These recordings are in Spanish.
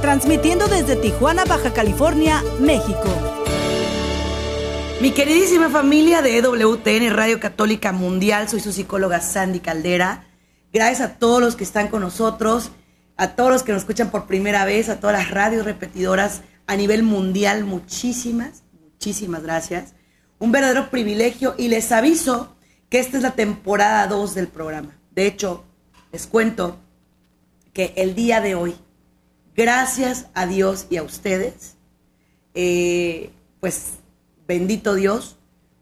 transmitiendo desde Tijuana, Baja California, México. Mi queridísima familia de EWTN Radio Católica Mundial, soy su psicóloga Sandy Caldera. Gracias a todos los que están con nosotros, a todos los que nos escuchan por primera vez, a todas las radios repetidoras a nivel mundial, muchísimas, muchísimas gracias. Un verdadero privilegio y les aviso que esta es la temporada 2 del programa. De hecho, les cuento que el día de hoy, gracias a Dios y a ustedes, eh, pues bendito Dios,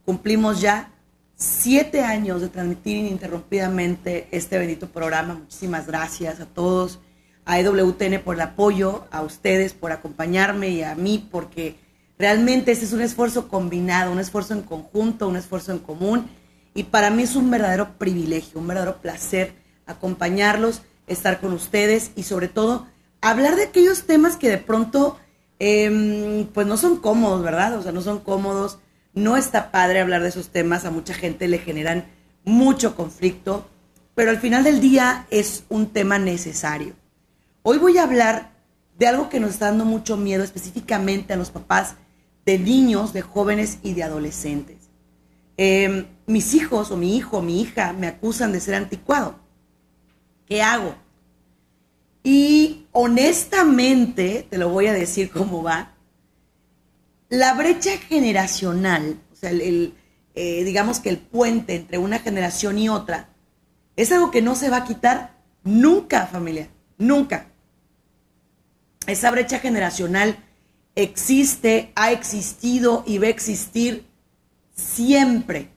cumplimos ya siete años de transmitir ininterrumpidamente este bendito programa. Muchísimas gracias a todos, a EWTN por el apoyo, a ustedes por acompañarme y a mí porque realmente este es un esfuerzo combinado, un esfuerzo en conjunto, un esfuerzo en común y para mí es un verdadero privilegio, un verdadero placer acompañarlos, estar con ustedes y sobre todo hablar de aquellos temas que de pronto em, pues no son cómodos, ¿verdad? O sea, no son cómodos, no está padre hablar de esos temas, a mucha gente le generan mucho conflicto, pero al final del día es un tema necesario. Hoy voy a hablar de algo que nos está dando mucho miedo específicamente a los papás de niños, de jóvenes y de adolescentes. Em, mis hijos o mi hijo o mi hija me acusan de ser anticuado. ¿Qué hago? Y honestamente, te lo voy a decir cómo va, la brecha generacional, o sea, el, eh, digamos que el puente entre una generación y otra, es algo que no se va a quitar nunca, familia, nunca. Esa brecha generacional existe, ha existido y va a existir siempre.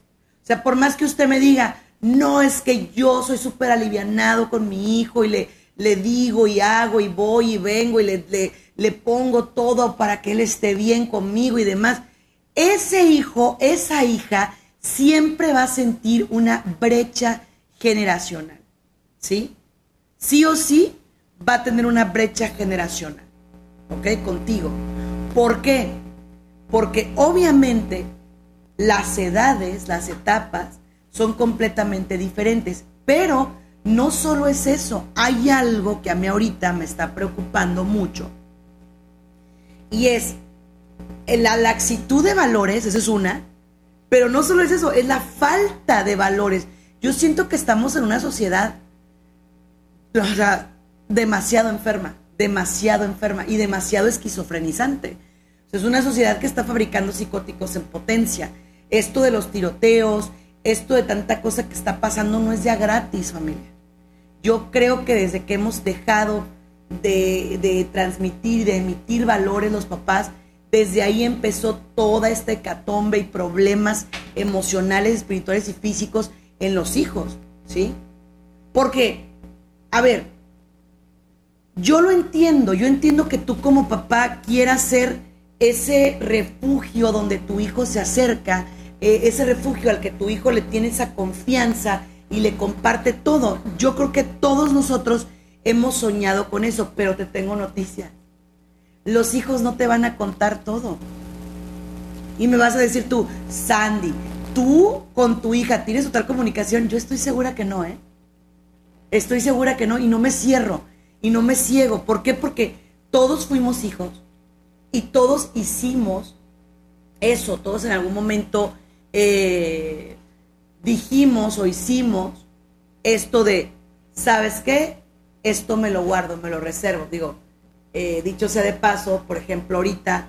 O sea, por más que usted me diga, no es que yo soy súper alivianado con mi hijo y le, le digo y hago y voy y vengo y le, le, le pongo todo para que él esté bien conmigo y demás. Ese hijo, esa hija, siempre va a sentir una brecha generacional. ¿Sí? Sí o sí va a tener una brecha generacional. ¿Ok? Contigo. ¿Por qué? Porque obviamente las edades, las etapas son completamente diferentes, pero no solo es eso, hay algo que a mí ahorita me está preocupando mucho y es la laxitud de valores, esa es una, pero no solo es eso, es la falta de valores. Yo siento que estamos en una sociedad demasiado enferma, demasiado enferma y demasiado esquizofrenizante. es una sociedad que está fabricando psicóticos en potencia. Esto de los tiroteos, esto de tanta cosa que está pasando no es ya gratis, familia. Yo creo que desde que hemos dejado de, de transmitir, de emitir valores los papás, desde ahí empezó toda esta hecatombe y problemas emocionales, espirituales y físicos en los hijos, ¿sí? Porque, a ver, yo lo entiendo, yo entiendo que tú como papá quieras ser ese refugio donde tu hijo se acerca, eh, ese refugio al que tu hijo le tiene esa confianza y le comparte todo. Yo creo que todos nosotros hemos soñado con eso, pero te tengo noticia. Los hijos no te van a contar todo. Y me vas a decir tú, Sandy, tú con tu hija tienes total comunicación. Yo estoy segura que no, ¿eh? Estoy segura que no y no me cierro y no me ciego. ¿Por qué? Porque todos fuimos hijos y todos hicimos eso, todos en algún momento eh, dijimos o hicimos esto de, ¿sabes qué? Esto me lo guardo, me lo reservo. Digo, eh, dicho sea de paso, por ejemplo, ahorita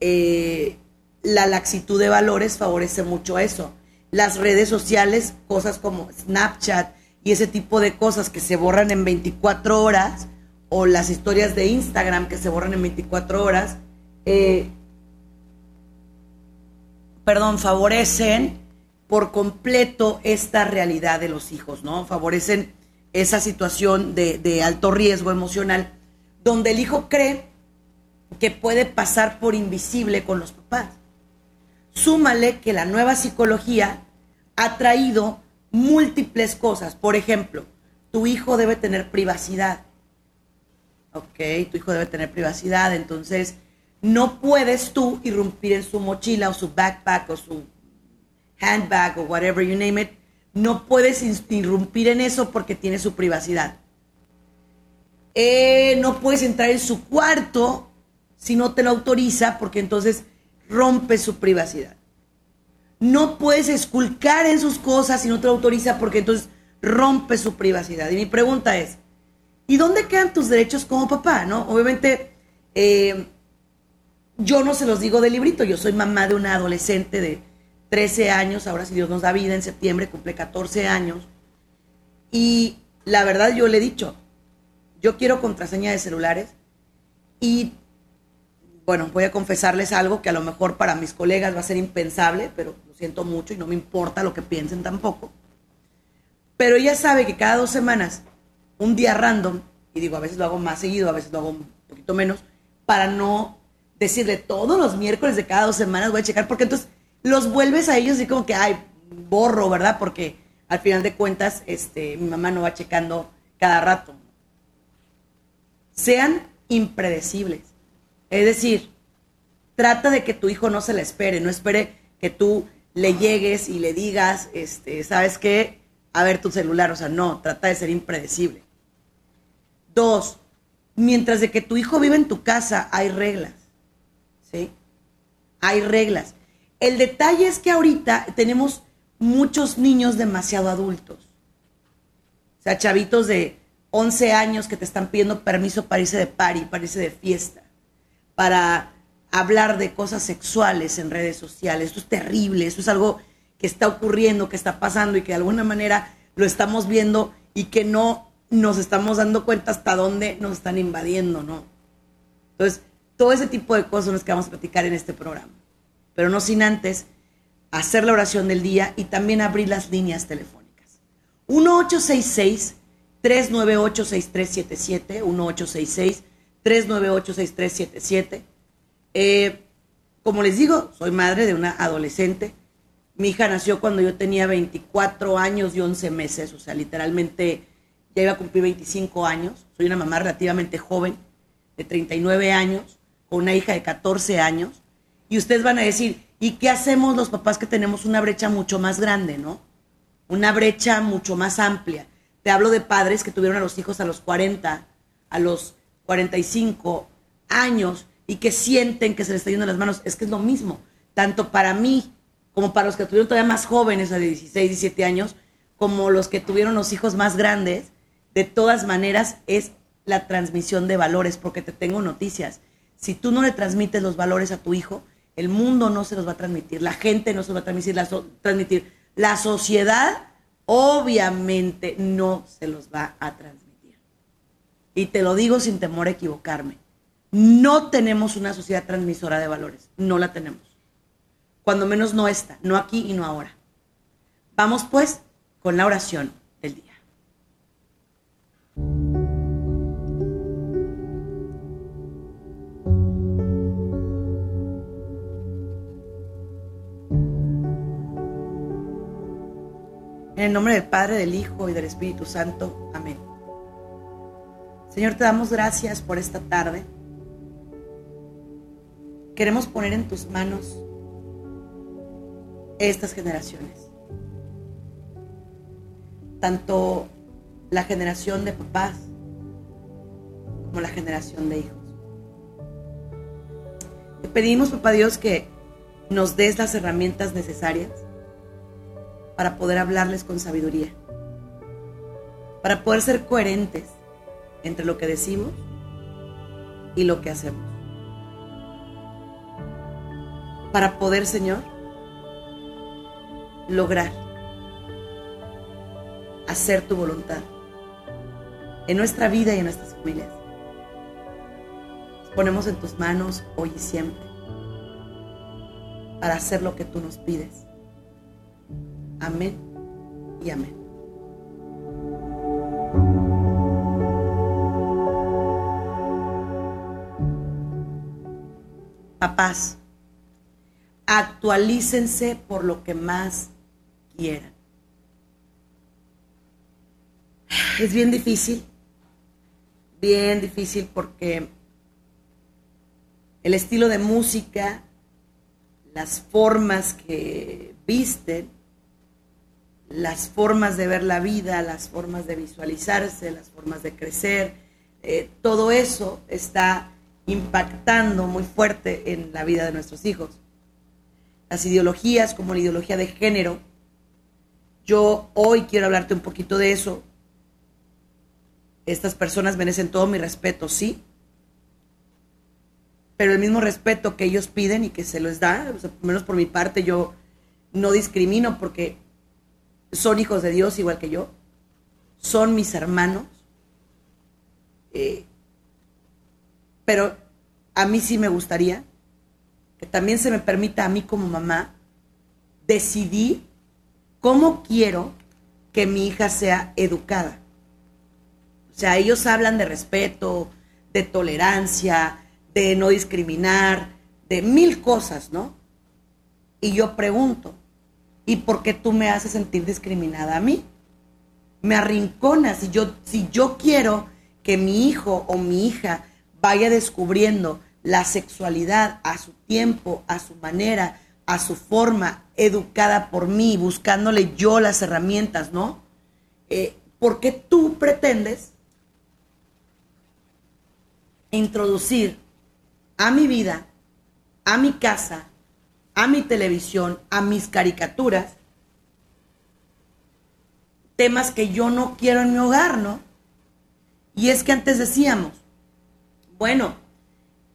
eh, la laxitud de valores favorece mucho eso. Las redes sociales, cosas como Snapchat y ese tipo de cosas que se borran en 24 horas, o las historias de Instagram que se borran en 24 horas, eh, perdón, favorecen por completo esta realidad de los hijos, ¿no? Favorecen esa situación de, alto riesgo emocional, donde el hijo cree que puede pasar por invisible con los papás. Súmale que la nueva psicología ha traído múltiples cosas. Por ejemplo, tu hijo debe tener privacidad. Ok, tu hijo debe tener privacidad, entonces no puedes tú irrumpir en su mochila o su backpack o su handbag o whatever you name it. No puedes irrumpir en eso porque tiene su privacidad. Eh, no puedes entrar en su cuarto si no te lo autoriza porque entonces rompe su privacidad. No puedes esculcar en sus cosas si no te lo autoriza porque entonces rompe su privacidad. Y mi pregunta es, ¿y dónde quedan tus derechos como papá? ¿no? Obviamente, eh, yo no se los digo de librito, yo soy mamá de una adolescente de 13 años, ahora si Dios nos da vida, en septiembre cumple 14 años. Y la verdad yo le he dicho, yo quiero contraseña de celulares y bueno, voy a confesarles algo que a lo mejor para mis colegas va a ser impensable, pero lo siento mucho y no me importa lo que piensen tampoco. Pero ella sabe que cada dos semanas, un día random, y digo, a veces lo hago más seguido, a veces lo hago un poquito menos, para no decirle todos los miércoles de cada dos semanas voy a checar, porque entonces los vuelves a ellos y como que, ay, borro, ¿verdad? Porque al final de cuentas, este, mi mamá no va checando cada rato. Sean impredecibles. Es decir, trata de que tu hijo no se la espere, no espere que tú le llegues y le digas, este, ¿sabes qué? A ver tu celular, o sea, no, trata de ser impredecible. Dos, mientras de que tu hijo vive en tu casa, hay reglas, ¿sí? Hay reglas. El detalle es que ahorita tenemos muchos niños demasiado adultos. O sea, chavitos de 11 años que te están pidiendo permiso para irse de party, para irse de fiesta, para hablar de cosas sexuales en redes sociales. Esto es terrible, eso es algo que está ocurriendo, que está pasando y que de alguna manera lo estamos viendo y que no nos estamos dando cuenta hasta dónde nos están invadiendo, ¿no? Entonces, todo ese tipo de cosas son las que vamos a platicar en este programa pero no sin antes hacer la oración del día y también abrir las líneas telefónicas. 1866-398-6377, 1866-398-6377. Eh, como les digo, soy madre de una adolescente. Mi hija nació cuando yo tenía 24 años y 11 meses, o sea, literalmente ya iba a cumplir 25 años. Soy una mamá relativamente joven, de 39 años, con una hija de 14 años. Y ustedes van a decir, ¿y qué hacemos los papás que tenemos una brecha mucho más grande, no? Una brecha mucho más amplia. Te hablo de padres que tuvieron a los hijos a los 40, a los 45 años y que sienten que se les está yendo las manos. Es que es lo mismo, tanto para mí como para los que tuvieron todavía más jóvenes, de 16, 17 años, como los que tuvieron los hijos más grandes. De todas maneras, es la transmisión de valores, porque te tengo noticias. Si tú no le transmites los valores a tu hijo, el mundo no se los va a transmitir, la gente no se los va a transmitir, la, transmitir. la sociedad obviamente no se los va a transmitir. Y te lo digo sin temor a equivocarme. No tenemos una sociedad transmisora de valores, no la tenemos. Cuando menos no está, no aquí y no ahora. Vamos pues con la oración En el nombre del Padre, del Hijo y del Espíritu Santo. Amén. Señor, te damos gracias por esta tarde. Queremos poner en tus manos estas generaciones. Tanto la generación de papás como la generación de hijos. Te pedimos, papá Dios, que nos des las herramientas necesarias para poder hablarles con sabiduría, para poder ser coherentes entre lo que decimos y lo que hacemos. Para poder, Señor, lograr hacer tu voluntad en nuestra vida y en nuestras familias. Nos ponemos en tus manos hoy y siempre para hacer lo que tú nos pides Amén y amén. papás, actualícense por lo que más quieran. Es bien difícil, bien difícil porque el estilo de música, las formas que visten, las formas de ver la vida, las formas de visualizarse, las formas de crecer, eh, todo eso está impactando muy fuerte en la vida de nuestros hijos. Las ideologías como la ideología de género, yo hoy quiero hablarte un poquito de eso. Estas personas merecen todo mi respeto, sí, pero el mismo respeto que ellos piden y que se les da, o menos por mi parte, yo no discrimino porque son hijos de Dios igual que yo, son mis hermanos, eh, pero a mí sí me gustaría que también se me permita a mí como mamá decidir cómo quiero que mi hija sea educada. O sea, ellos hablan de respeto, de tolerancia, de no discriminar, de mil cosas, ¿no? Y yo pregunto, ¿y por qué tú me haces sentir discriminada a mí? Me arrinconas. Si yo, si yo quiero que mi hijo o mi hija vaya descubriendo la sexualidad a su tiempo, a su manera, a su forma, educada por mí, buscándole yo las herramientas, ¿no? Eh, ¿Por qué tú pretendes introducir a mi vida, a mi casa, a mi televisión, a mis caricaturas, temas que yo no quiero en mi hogar, ¿no? Y es que antes decíamos, bueno,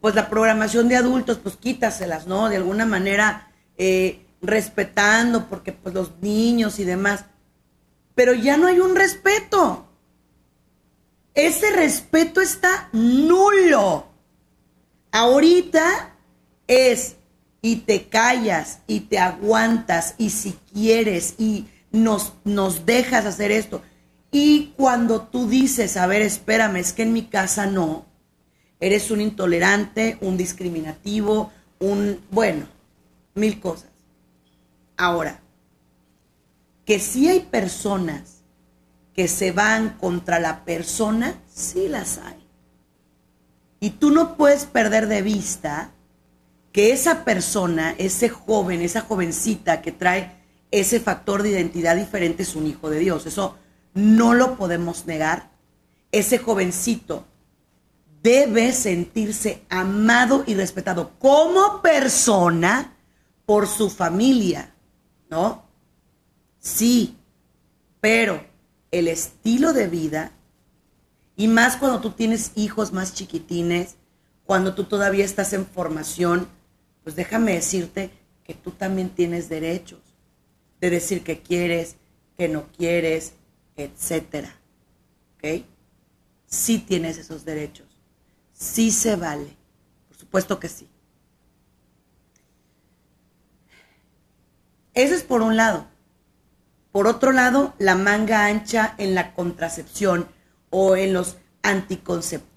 pues la programación de adultos, pues quítaselas, ¿no? De alguna manera eh, respetando, porque pues los niños y demás. Pero ya no hay un respeto. Ese respeto está nulo. Ahorita es y te callas y te aguantas y si quieres y nos, nos dejas hacer esto. Y cuando tú dices, a ver, espérame, es que en mi casa no, eres un intolerante, un discriminativo, un, bueno, mil cosas. Ahora, que si hay personas que se van contra la persona, sí las hay. Y tú no puedes perder de vista que esa persona, ese joven, esa jovencita que trae ese factor de identidad diferente es un hijo de Dios. Eso no lo podemos negar. Ese jovencito debe sentirse amado y respetado como persona por su familia, ¿no? Sí, pero el estilo de vida y más cuando tú tienes hijos más chiquitines, cuando tú todavía estás en formación, pues déjame decirte que tú también tienes derechos de decir que quieres, que no quieres, etcétera. ¿Ok? Sí tienes esos derechos. Sí se vale. Por supuesto que sí. Eso es por un lado. Por otro lado, la manga ancha en la contracepción o en los anticonceptivos.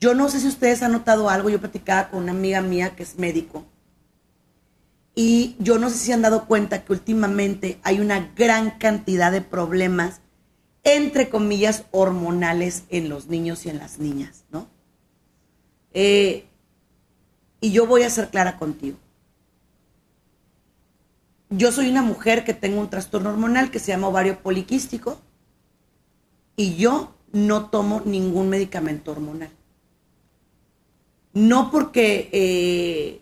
Yo no sé si ustedes han notado algo, yo platicaba con una amiga mía que es médico y yo no sé si han dado cuenta que últimamente hay una gran cantidad de problemas, entre comillas, hormonales en los niños y en las niñas, ¿no? Eh, y yo voy a ser clara contigo. Yo soy una mujer que tengo un trastorno hormonal que se llama ovario poliquístico y yo no tomo ningún medicamento hormonal. No porque, eh,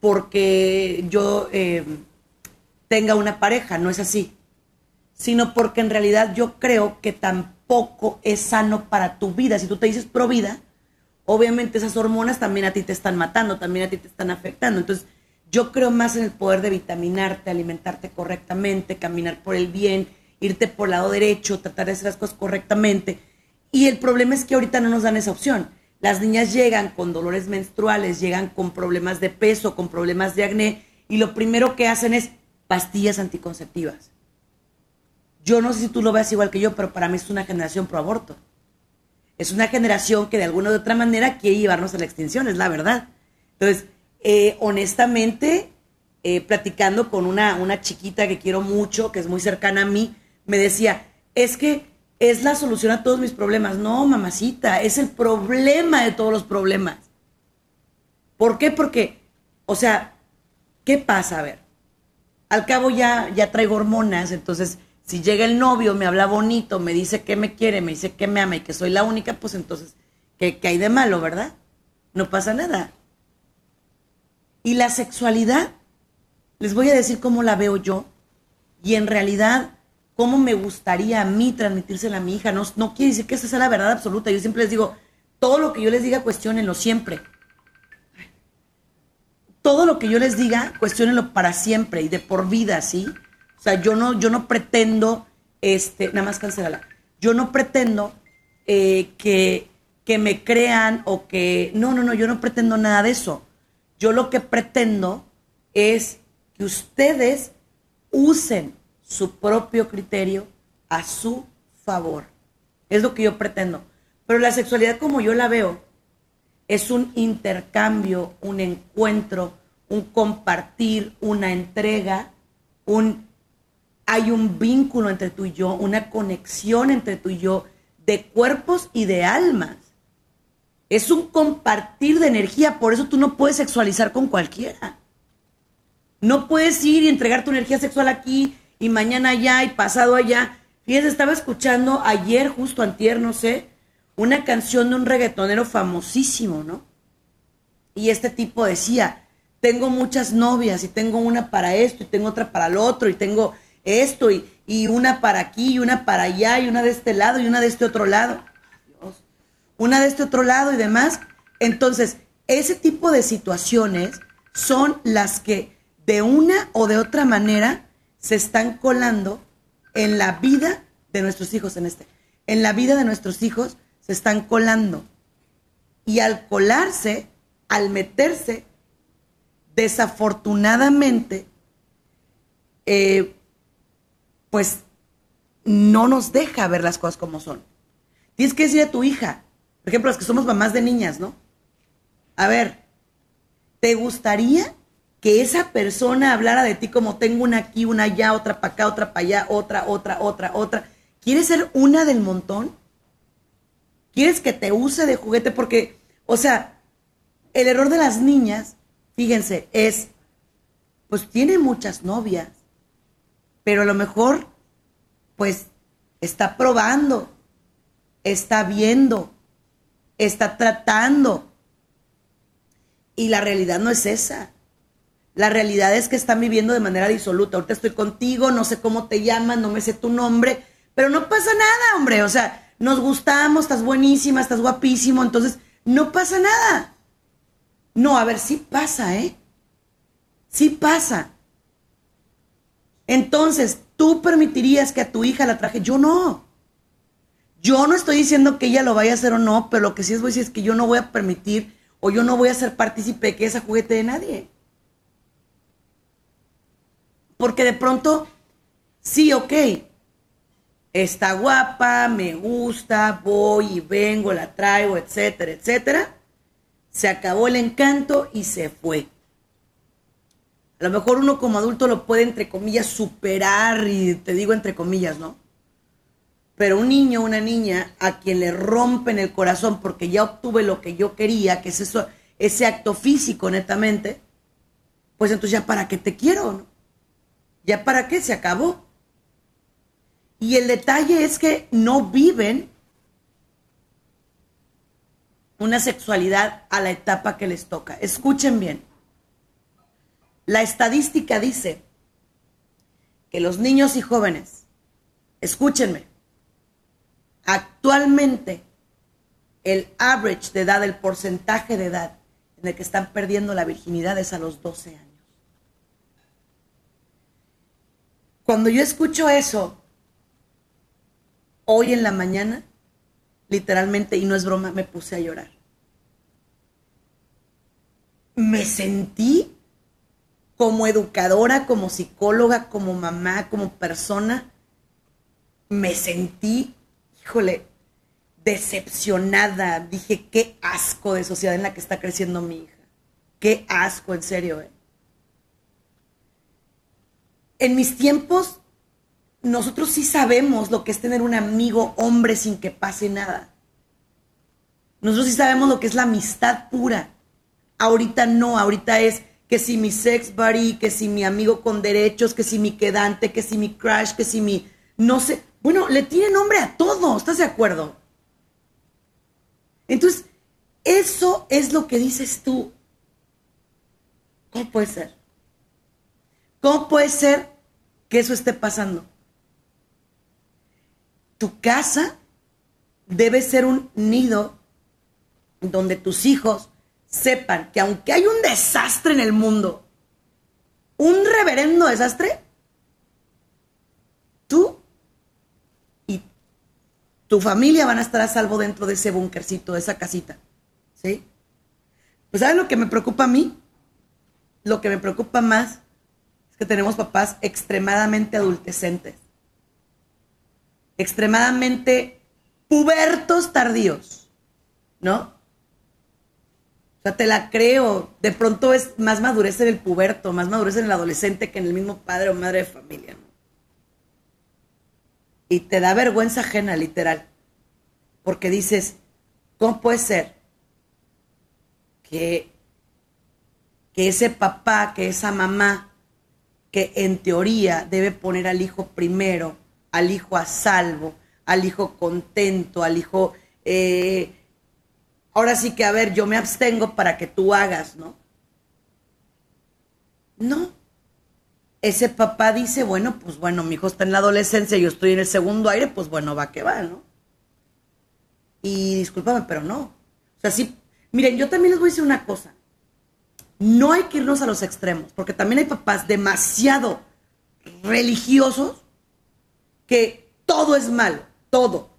porque yo eh, tenga una pareja, no es así, sino porque en realidad yo creo que tampoco es sano para tu vida. Si tú te dices pro vida, obviamente esas hormonas también a ti te están matando, también a ti te están afectando. Entonces, yo creo más en el poder de vitaminarte, alimentarte correctamente, caminar por el bien, irte por el lado derecho, tratar de hacer las cosas correctamente. Y el problema es que ahorita no nos dan esa opción. Las niñas llegan con dolores menstruales, llegan con problemas de peso, con problemas de acné, y lo primero que hacen es pastillas anticonceptivas. Yo no sé si tú lo ves igual que yo, pero para mí es una generación pro aborto. es una generación que de alguna u otra manera quiere llevarnos a la extinción, es la verdad. Entonces, eh, honestamente, eh, platicando con una, una chiquita que quiero mucho, que es muy cercana a mí, me decía, es que es la solución a todos mis problemas. No, mamacita, es el problema de todos los problemas. ¿Por qué? Porque, o sea, ¿qué pasa? A ver, al cabo ya, ya traigo hormonas, entonces si llega el novio, me habla bonito, me dice que me quiere, me dice que me ama y que soy la única, pues entonces, ¿qué, qué hay de malo, verdad? No pasa nada. Y la sexualidad, les voy a decir cómo la veo yo y en realidad cómo me gustaría a mí transmitírsela a mi hija. No, no quiere decir que esa sea la verdad absoluta. Yo siempre les digo, todo lo que yo les diga, cuestionenlo siempre. Todo lo que yo les diga, cuestionenlo para siempre y de por vida, ¿sí? O sea, yo no, yo no pretendo, este, nada más cancelala. Yo no pretendo eh, que, que me crean o que, no, no, no, yo no pretendo nada de eso. Yo lo que pretendo es que ustedes usen su propio criterio a su favor. Es lo que yo pretendo. Pero la sexualidad como yo la veo es un intercambio, un encuentro, un compartir, una entrega, un hay un vínculo entre tú y yo, una conexión entre tú y yo de cuerpos y de almas. Es un compartir de energía, por eso tú no puedes sexualizar con cualquiera. No puedes ir y entregar tu energía sexual aquí y mañana allá y pasado allá. Fíjense, estaba escuchando ayer, justo antier, no sé, una canción de un reggaetonero famosísimo, ¿no? Y este tipo decía, tengo muchas novias y tengo una para esto y tengo otra para el otro y tengo esto y, y una para aquí y una para allá y una de este lado y una de este otro lado. Una de este otro lado y demás. Entonces, ese tipo de situaciones son las que de una o de otra manera se están colando en la vida de nuestros hijos en este. En la vida de nuestros hijos se están colando. Y al colarse, al meterse, desafortunadamente, eh, pues no nos deja ver las cosas como son. Tienes que decir a tu hija, por ejemplo, las que somos mamás de niñas, ¿no? A ver, ¿te gustaría que esa persona hablara de ti como tengo una aquí, una allá, otra para acá, otra para allá, otra, otra, otra, otra? ¿Quieres ser una del montón? ¿Quieres que te use de juguete? Porque, o sea, el error de las niñas, fíjense, es, pues tiene muchas novias, pero a lo mejor, pues, está probando, está viendo, está tratando. Y la realidad no es esa. La realidad es que están viviendo de manera disoluta. Ahorita estoy contigo, no sé cómo te llamas, no me sé tu nombre, pero no pasa nada, hombre. O sea, nos gustamos, estás buenísima, estás guapísimo, entonces no pasa nada. No, a ver, sí pasa, ¿eh? Sí pasa. Entonces, ¿tú permitirías que a tu hija la traje? Yo no. Yo no estoy diciendo que ella lo vaya a hacer o no, pero lo que sí es voy a decir es que yo no voy a permitir o yo no voy a ser partícipe de que esa juguete de nadie. Porque de pronto, sí, ok, está guapa, me gusta, voy y vengo, la traigo, etcétera, etcétera. Se acabó el encanto y se fue. A lo mejor uno como adulto lo puede, entre comillas, superar, y te digo entre comillas, ¿no? Pero un niño una niña a quien le rompen el corazón porque ya obtuve lo que yo quería, que es eso, ese acto físico netamente, pues entonces ya para qué te quiero, ¿no? Ya para qué se acabó. Y el detalle es que no viven una sexualidad a la etapa que les toca. Escuchen bien. La estadística dice que los niños y jóvenes, escúchenme, actualmente el average de edad, el porcentaje de edad en el que están perdiendo la virginidad es a los 12 años. Cuando yo escucho eso, hoy en la mañana, literalmente, y no es broma, me puse a llorar. Me sentí como educadora, como psicóloga, como mamá, como persona, me sentí, híjole, decepcionada. Dije, qué asco de sociedad en la que está creciendo mi hija. Qué asco, en serio. ¿eh? En mis tiempos, nosotros sí sabemos lo que es tener un amigo hombre sin que pase nada. Nosotros sí sabemos lo que es la amistad pura. Ahorita no, ahorita es que si mi sex buddy, que si mi amigo con derechos, que si mi quedante, que si mi crush, que si mi... No sé. Bueno, le tiene nombre a todo, ¿estás de acuerdo? Entonces, eso es lo que dices tú. ¿Cómo puede ser? ¿Cómo puede ser que eso esté pasando? Tu casa debe ser un nido donde tus hijos sepan que aunque hay un desastre en el mundo, un reverendo desastre, tú y tu familia van a estar a salvo dentro de ese bunkercito, de esa casita. ¿Sí? Pues ¿sabes lo que me preocupa a mí? Lo que me preocupa más que tenemos papás extremadamente adultecentes, extremadamente pubertos tardíos, ¿no? O sea, te la creo. De pronto es más madurez en el puberto, más madurez en el adolescente que en el mismo padre o madre de familia. Y te da vergüenza ajena, literal. Porque dices, ¿cómo puede ser que, que ese papá, que esa mamá, que en teoría debe poner al hijo primero, al hijo a salvo, al hijo contento, al hijo eh, ahora sí que, a ver, yo me abstengo para que tú hagas, ¿no? No. Ese papá dice, bueno, pues bueno, mi hijo está en la adolescencia, yo estoy en el segundo aire, pues bueno, va que va, ¿no? Y discúlpame, pero no. O sea, sí, miren, yo también les voy a decir una cosa. No hay que irnos a los extremos, porque también hay papás demasiado religiosos que todo es malo, todo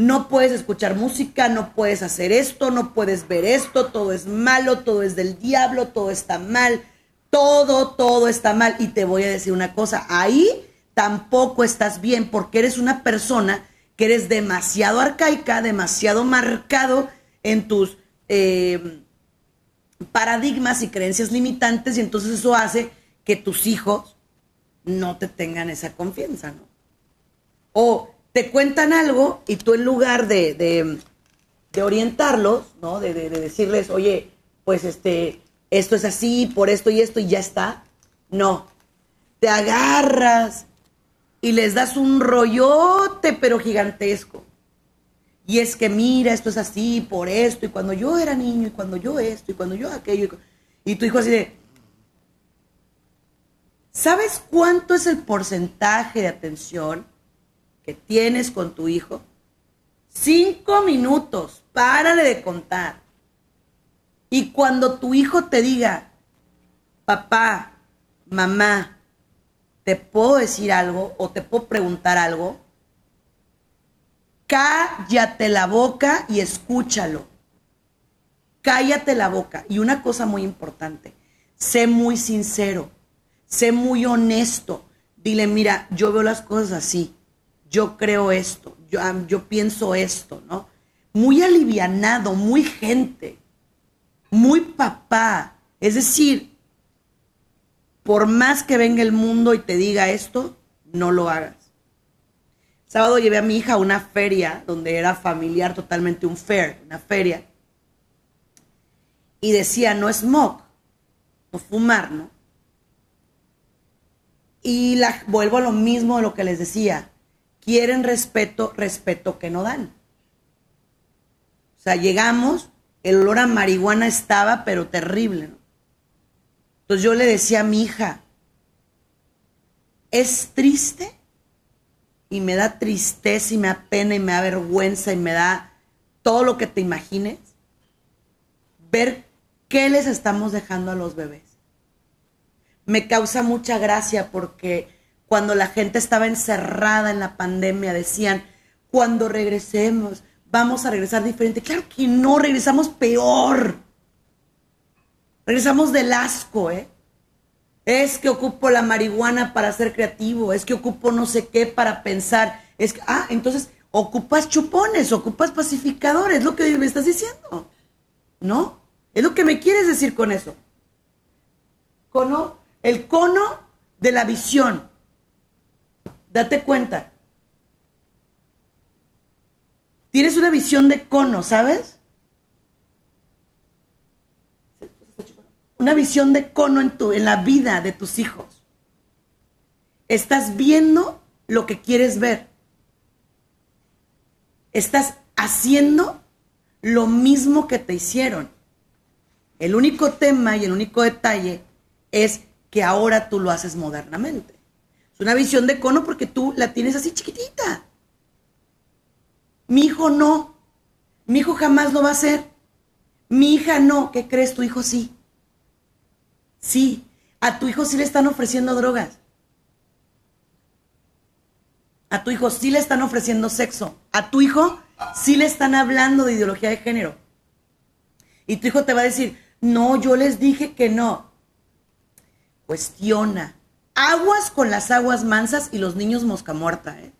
no puedes escuchar música, no puedes hacer esto, no puedes ver esto, todo es malo, todo es del diablo, todo está mal, todo, todo está mal. Y te voy a decir una cosa, ahí tampoco estás bien porque eres una persona que eres demasiado arcaica, demasiado marcado en tus eh, paradigmas y creencias limitantes y entonces eso hace que tus hijos no te tengan esa confianza, ¿no? O te cuentan algo y tú en lugar de, orientarlos, ¿no? De, decirles, oye, pues este, esto es así, por esto y esto y ya está. No, te agarras y les das un rollote, pero gigantesco. Y es que mira, esto es así, por esto, y cuando yo era niño, y cuando yo esto, y cuando yo aquello, y, y tu hijo así de... ¿Sabes cuánto es el porcentaje de atención que tienes con tu hijo, cinco minutos, párale de contar. Y cuando tu hijo te diga, papá, mamá, ¿te puedo decir algo o te puedo preguntar algo? Cállate la boca y escúchalo. Cállate la boca. Y una cosa muy importante, sé muy sincero, sé muy honesto. Dile, mira, yo veo las cosas así yo creo esto, yo, yo pienso esto, ¿no? Muy alivianado, muy gente, muy papá. Es decir, por más que venga el mundo y te diga esto, no lo hagas. Sábado llevé a mi hija a una feria donde era familiar totalmente un fair, una feria. Y decía, no smoke, no fumar, ¿no? Y la, vuelvo a lo mismo de lo que les decía quieren respeto, respeto que no dan. O sea, llegamos, el olor a marihuana estaba, pero terrible. ¿no? Entonces yo le decía a mi hija, es triste y me da tristeza y me da pena y me da vergüenza y me da todo lo que te imagines, ver qué les estamos dejando a los bebés. Me causa mucha gracia porque cuando la gente estaba encerrada en la pandemia, decían, cuando regresemos, vamos a regresar diferente. Claro que no, regresamos peor. Regresamos del asco, ¿eh? Es que ocupo la marihuana para ser creativo, es que ocupo no sé qué para pensar. Es que, ah, entonces ocupas chupones, ocupas pacificadores, es lo que me estás diciendo. ¿No? Es lo que me quieres decir con eso. Cono, el cono de la visión. Date cuenta. Tienes una visión de cono, ¿sabes? Una visión de cono en, tu, en la vida de tus hijos. Estás viendo lo que quieres ver. Estás haciendo lo mismo que te hicieron. El único tema y el único detalle es que ahora tú lo haces modernamente. Es una visión de cono porque tú la tienes así chiquitita. Mi hijo no. Mi hijo jamás lo va a hacer. Mi hija no. ¿Qué crees? Tu hijo sí. Sí. A tu hijo sí le están ofreciendo drogas. A tu hijo sí le están ofreciendo sexo. A tu hijo sí le están hablando de ideología de género. Y tu hijo te va a decir, no, yo les dije que no. Cuestiona. Aguas con las aguas mansas y los niños mosca muerta. ¿eh?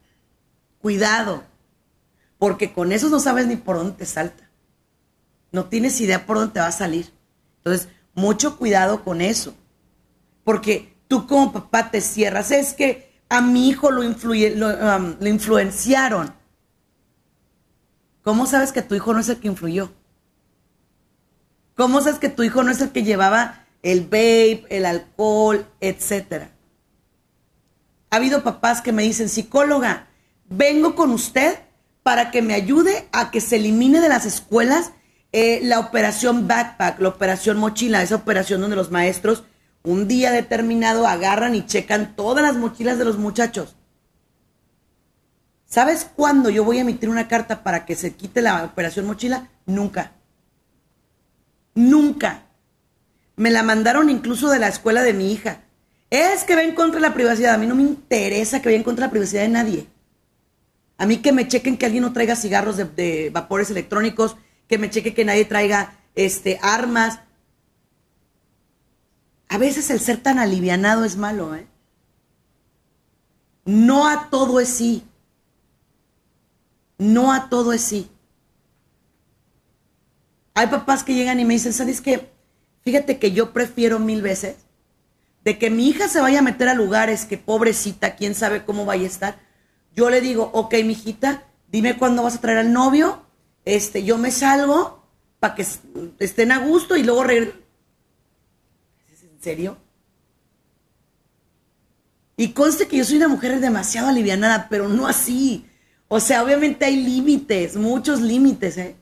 Cuidado porque con eso no sabes ni por dónde te salta. No tienes idea por dónde te va a salir. Entonces, mucho cuidado con eso. Porque tú como papá te cierras. Es que a mi hijo lo, influenciaron. ¿Cómo sabes que tu hijo no es el que influyó? ¿Cómo sabes que tu hijo no es el que llevaba el vape, el alcohol, etcétera? Ha habido papás que me dicen, psicóloga, vengo con usted para que me ayude a que se elimine de las escuelas eh, la operación backpack, la operación mochila, esa operación donde los maestros un día determinado agarran y checan todas las mochilas de los muchachos. ¿Sabes cuándo yo voy a emitir una carta para que se quite la operación mochila? Nunca. Nunca. Me la mandaron incluso de la escuela de mi hija. Es que va en contra de la privacidad. A mí no me interesa que vaya en contra la privacidad de nadie. A mí que me chequen que alguien no traiga cigarros de, vapores electrónicos, que me cheque que nadie traiga este, armas. A veces el ser tan alivianado es malo, ¿eh? No a todo es sí. No a todo es sí. Hay papás que llegan y me dicen, ¿sabes qué? Fíjate que yo prefiero mil veces de que mi hija se vaya a meter a lugares que pobrecita, quién sabe cómo vaya a estar, yo le digo, ok, mijita, dime cuándo vas a traer al novio, este, yo me salgo para que estén a gusto y luego regreso. ¿Es en serio? Y conste que yo soy una mujer demasiado alivianada, pero no así. O sea, obviamente hay límites, muchos límites, ¿eh?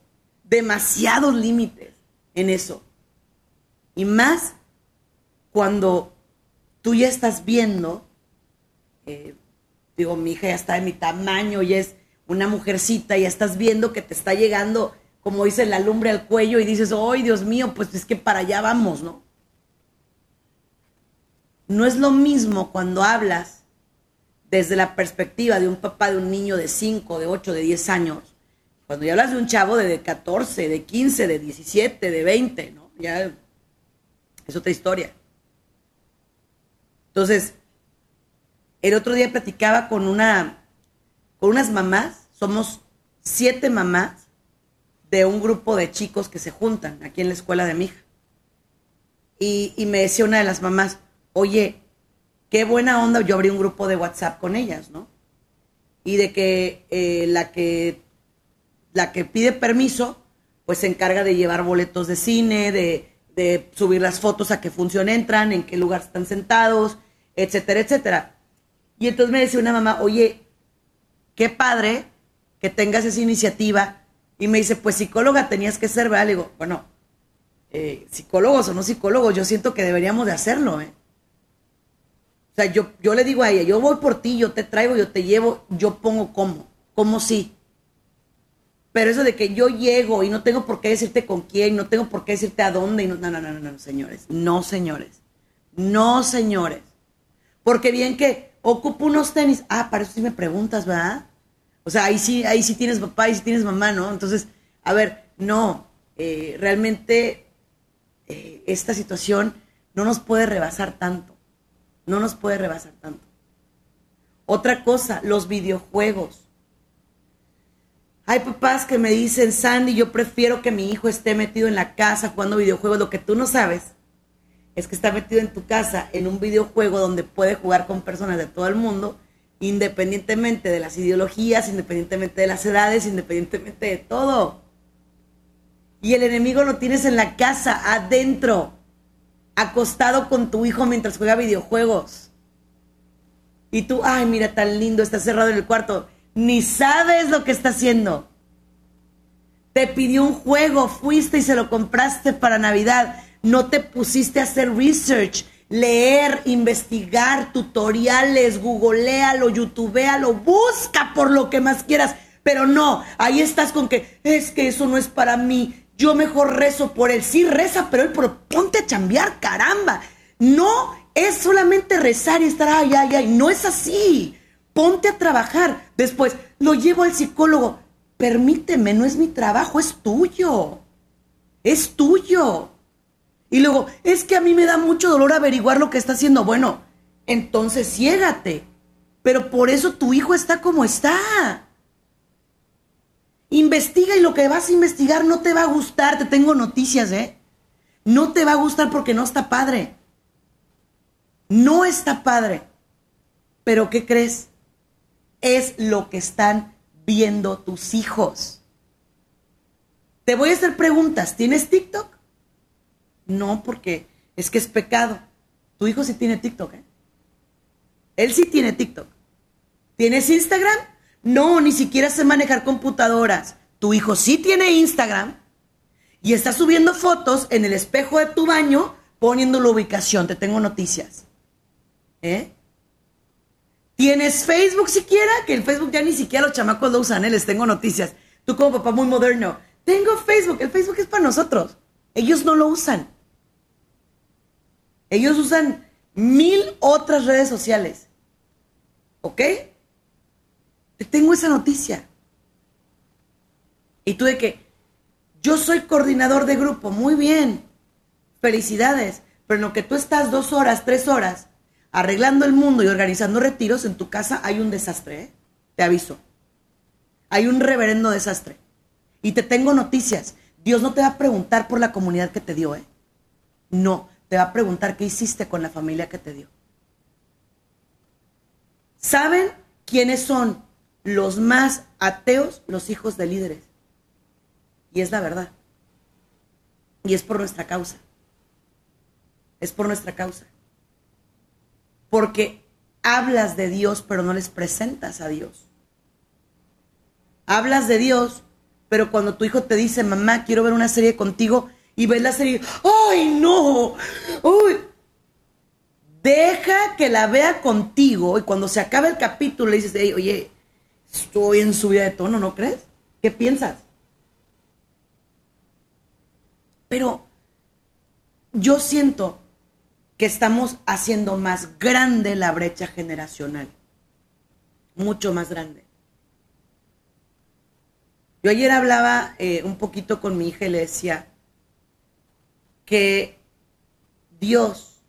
Demasiados límites en eso. Y más cuando tú ya estás viendo eh, digo, mi hija ya está de mi tamaño, y es una mujercita, ya estás viendo que te está llegando, como dice, la lumbre al cuello y dices, ¡ay, Dios mío! Pues es que para allá vamos, ¿no? No es lo mismo cuando hablas desde la perspectiva de un papá de un niño de 5, de 8, de 10 años. Cuando ya hablas de un chavo de 14, de 15, de 17, de 20, ¿no? Ya es otra historia. Entonces, el otro día platicaba con una, con unas mamás, somos siete mamás de un grupo de chicos que se juntan aquí en la escuela de mi hija. Y, me decía una de las mamás, oye, qué buena onda, yo abrí un grupo de WhatsApp con ellas, ¿no? Y de que eh, la que la que pide permiso, pues se encarga de llevar boletos de cine, de, de subir las fotos a qué función entran, en qué lugar están sentados, etcétera, etcétera. Y entonces me decía una mamá, oye, qué padre que tengas esa iniciativa. Y me dice, pues psicóloga tenías que ser, ¿verdad? Le digo, bueno, eh, psicólogos o no psicólogos, yo siento que deberíamos de hacerlo, ¿eh? O sea, yo, yo le digo a ella, yo voy por ti, yo te traigo, yo te llevo, yo pongo cómo, cómo sí. Pero eso de que yo llego y no tengo por qué decirte con quién, no tengo por qué decirte a dónde, y no, no, no, no, no, señores, no, señores, no, señores. Porque bien que ocupo unos tenis. Ah, para eso sí me preguntas, ¿verdad? O sea, ahí sí, ahí sí tienes papá, ahí sí tienes mamá, ¿no? Entonces, a ver, no, eh, realmente eh, esta situación no nos puede rebasar tanto. No nos puede rebasar tanto. Otra cosa, los videojuegos. Hay papás que me dicen, Sandy, yo prefiero que mi hijo esté metido en la casa jugando videojuegos. Lo que tú no sabes es que está metido en tu casa en un videojuego donde puede jugar con personas de todo el mundo, independientemente de las ideologías, independientemente de las edades, independientemente de todo. Y el enemigo lo tienes en la casa, adentro, acostado con tu hijo mientras juega videojuegos. Y tú, ay, mira, tan lindo, está cerrado en el cuarto ni sabes lo que está haciendo. Te pidió un juego, fuiste y se lo compraste para Navidad. No te pusiste a hacer research, leer, investigar, tutoriales, googlealo, youtubealo, busca por lo que más quieras. Pero no, ahí estás con que es que eso no es para mí. Yo mejor rezo por él. Sí, reza, pero él, pero ponte a chambear, caramba. No es solamente rezar y estar, ay, ay, ay. No es así ponte a trabajar. Después, lo llevo al psicólogo. Permíteme, no es mi trabajo, es tuyo. Es tuyo. Y luego, es que a mí me da mucho dolor averiguar lo que está haciendo. Bueno, entonces ciégate. Pero por eso tu hijo está como está. Investiga y lo que vas a investigar no te va a gustar. Te tengo noticias, ¿eh? No te va a gustar porque no está padre. No está padre. Pero ¿qué crees? es lo que están viendo tus hijos. Te voy a hacer preguntas. ¿Tienes TikTok? No, porque es que es pecado. Tu hijo sí tiene TikTok, ¿eh? Él sí tiene TikTok. ¿Tienes Instagram? No, ni siquiera sé manejar computadoras. Tu hijo sí tiene Instagram y está subiendo fotos en el espejo de tu baño poniendo la ubicación. Te tengo noticias. ¿Eh? ¿Tienes Facebook siquiera? Que el Facebook ya ni siquiera los chamacos lo usan, ¿eh? les tengo noticias. Tú como papá muy moderno, tengo Facebook, el Facebook es para nosotros. Ellos no lo usan. Ellos usan mil otras redes sociales. ¿Ok? Te tengo esa noticia. Y tú de que yo soy coordinador de grupo, muy bien. Felicidades. Pero en lo que tú estás dos horas, tres horas arreglando el mundo y organizando retiros, en tu casa hay un desastre, ¿eh? te aviso. Hay un reverendo desastre. Y te tengo noticias. Dios no te va a preguntar por la comunidad que te dio, ¿eh? No, te va a preguntar qué hiciste con la familia que te dio. ¿Saben quiénes son los más ateos? Los hijos de líderes. Y es la verdad. Y es por nuestra causa. Es por nuestra causa porque hablas de Dios, pero no les presentas a Dios. Hablas de Dios, pero cuando tu hijo te dice, mamá, quiero ver una serie contigo, y ves la serie, ¡ay, no! ¡Uy! Deja que la vea contigo y cuando se acabe el capítulo le dices, oye, estoy en subida de tono, ¿no crees? ¿Qué piensas? Pero yo siento que estamos haciendo más grande la brecha generacional. Mucho más grande. Yo ayer hablaba eh, un poquito con mi hija y le decía que Dios,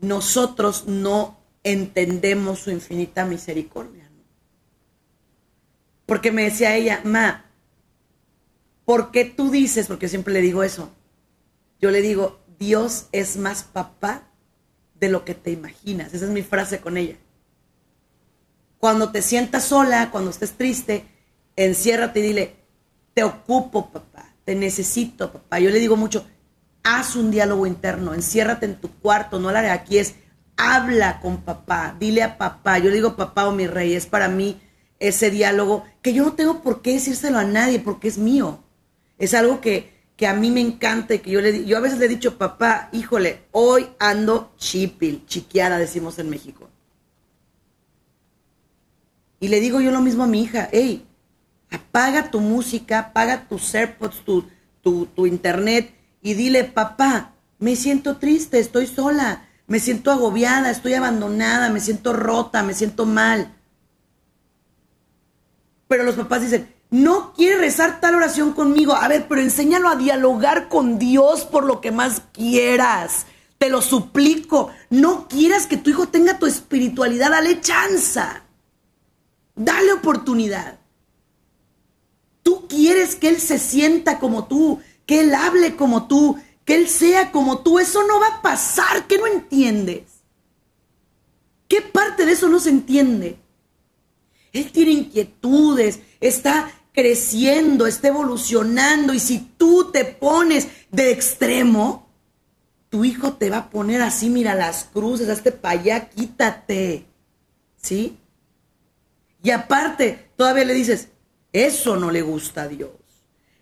nosotros no entendemos su infinita misericordia. Porque me decía ella, Ma, ¿por qué tú dices? Porque siempre le digo eso. Yo le digo, Dios es más papá de lo que te imaginas. Esa es mi frase con ella. Cuando te sientas sola, cuando estés triste, enciérrate y dile, te ocupo papá, te necesito papá. Yo le digo mucho, haz un diálogo interno, enciérrate en tu cuarto, no la aquí es, habla con papá, dile a papá. Yo le digo papá o mi rey, es para mí ese diálogo que yo no tengo por qué decírselo a nadie porque es mío. Es algo que, que a mí me encanta y que yo le yo a veces le he dicho, papá, híjole, hoy ando chipil, chiquiada, decimos en México. Y le digo yo lo mismo a mi hija, hey, apaga tu música, apaga tus AirPods, tu, tu, tu internet y dile, papá, me siento triste, estoy sola, me siento agobiada, estoy abandonada, me siento rota, me siento mal. Pero los papás dicen, no quiere rezar tal oración conmigo. A ver, pero enséñalo a dialogar con Dios por lo que más quieras. Te lo suplico. No quieras que tu hijo tenga tu espiritualidad. Dale chanza. Dale oportunidad. Tú quieres que Él se sienta como tú, que Él hable como tú, que Él sea como tú. Eso no va a pasar, que no entiendes. ¿Qué parte de eso no se entiende? Él tiene inquietudes, está creciendo, está evolucionando y si tú te pones de extremo, tu hijo te va a poner así, mira las cruces, hazte para allá, quítate. ¿Sí? Y aparte, todavía le dices, eso no le gusta a Dios.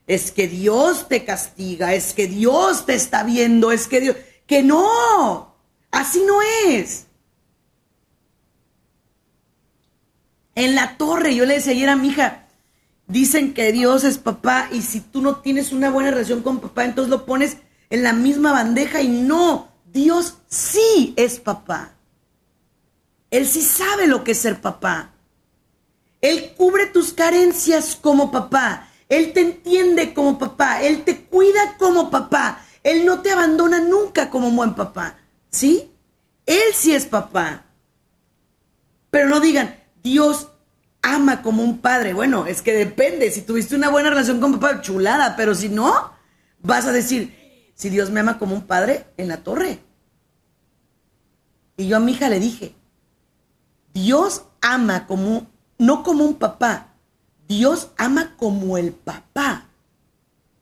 Es que Dios te castiga, es que Dios te está viendo, es que Dios... Que no, así no es. En la torre, yo le decía ayer a mi hija, dicen que Dios es papá y si tú no tienes una buena relación con papá, entonces lo pones en la misma bandeja y no, Dios sí es papá. Él sí sabe lo que es ser papá. Él cubre tus carencias como papá. Él te entiende como papá. Él te cuida como papá. Él no te abandona nunca como buen papá. ¿Sí? Él sí es papá. Pero no digan, Dios ama como un padre. Bueno, es que depende. Si tuviste una buena relación con papá, chulada. Pero si no, vas a decir, si Dios me ama como un padre, en la torre. Y yo a mi hija le dije, Dios ama como, no como un papá, Dios ama como el papá.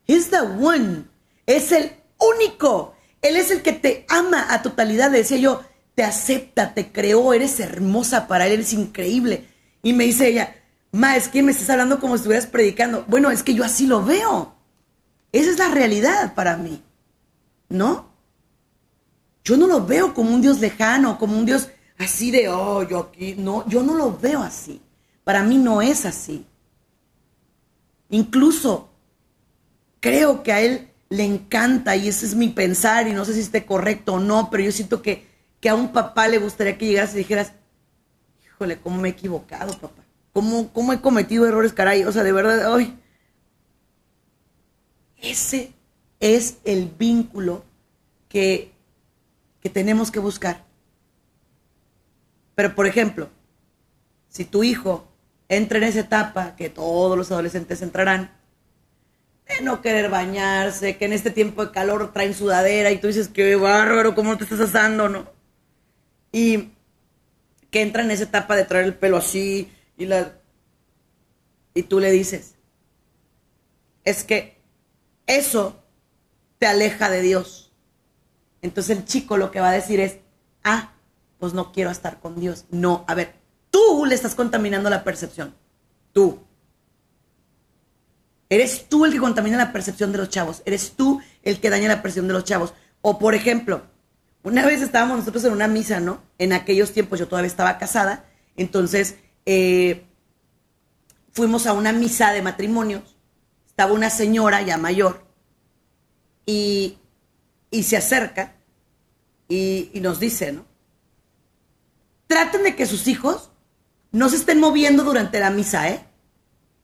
He's the one. Es el único. Él es el que te ama a totalidad. Le decía yo, te acepta, te creó, eres hermosa para él, eres increíble. Y me dice ella, ma, es que me estás hablando como si estuvieras predicando. Bueno, es que yo así lo veo. Esa es la realidad para mí. ¿No? Yo no lo veo como un Dios lejano, como un Dios así de, oh, yo aquí. No, yo no lo veo así. Para mí no es así. Incluso creo que a él le encanta y ese es mi pensar y no sé si esté correcto o no, pero yo siento que, que a un papá le gustaría que llegaras y dijeras, híjole, ¿cómo me he equivocado, papá? ¿Cómo, cómo he cometido errores, caray? O sea, de verdad, hoy. Ese es el vínculo que, que tenemos que buscar. Pero, por ejemplo, si tu hijo entra en esa etapa que todos los adolescentes entrarán, de no querer bañarse, que en este tiempo de calor traen sudadera y tú dices, qué bárbaro, ¿cómo te estás asando, no? Y que entra en esa etapa de traer el pelo así y la... Y tú le dices, es que eso te aleja de Dios. Entonces el chico lo que va a decir es, ah, pues no quiero estar con Dios. No, a ver, le estás contaminando la percepción. Tú. Eres tú el que contamina la percepción de los chavos. Eres tú el que daña la percepción de los chavos. O por ejemplo, una vez estábamos nosotros en una misa, ¿no? En aquellos tiempos yo todavía estaba casada. Entonces, eh, fuimos a una misa de matrimonios. Estaba una señora ya mayor y, se acerca y, y nos dice, ¿no? Traten de que sus hijos no se estén moviendo durante la misa, ¿eh?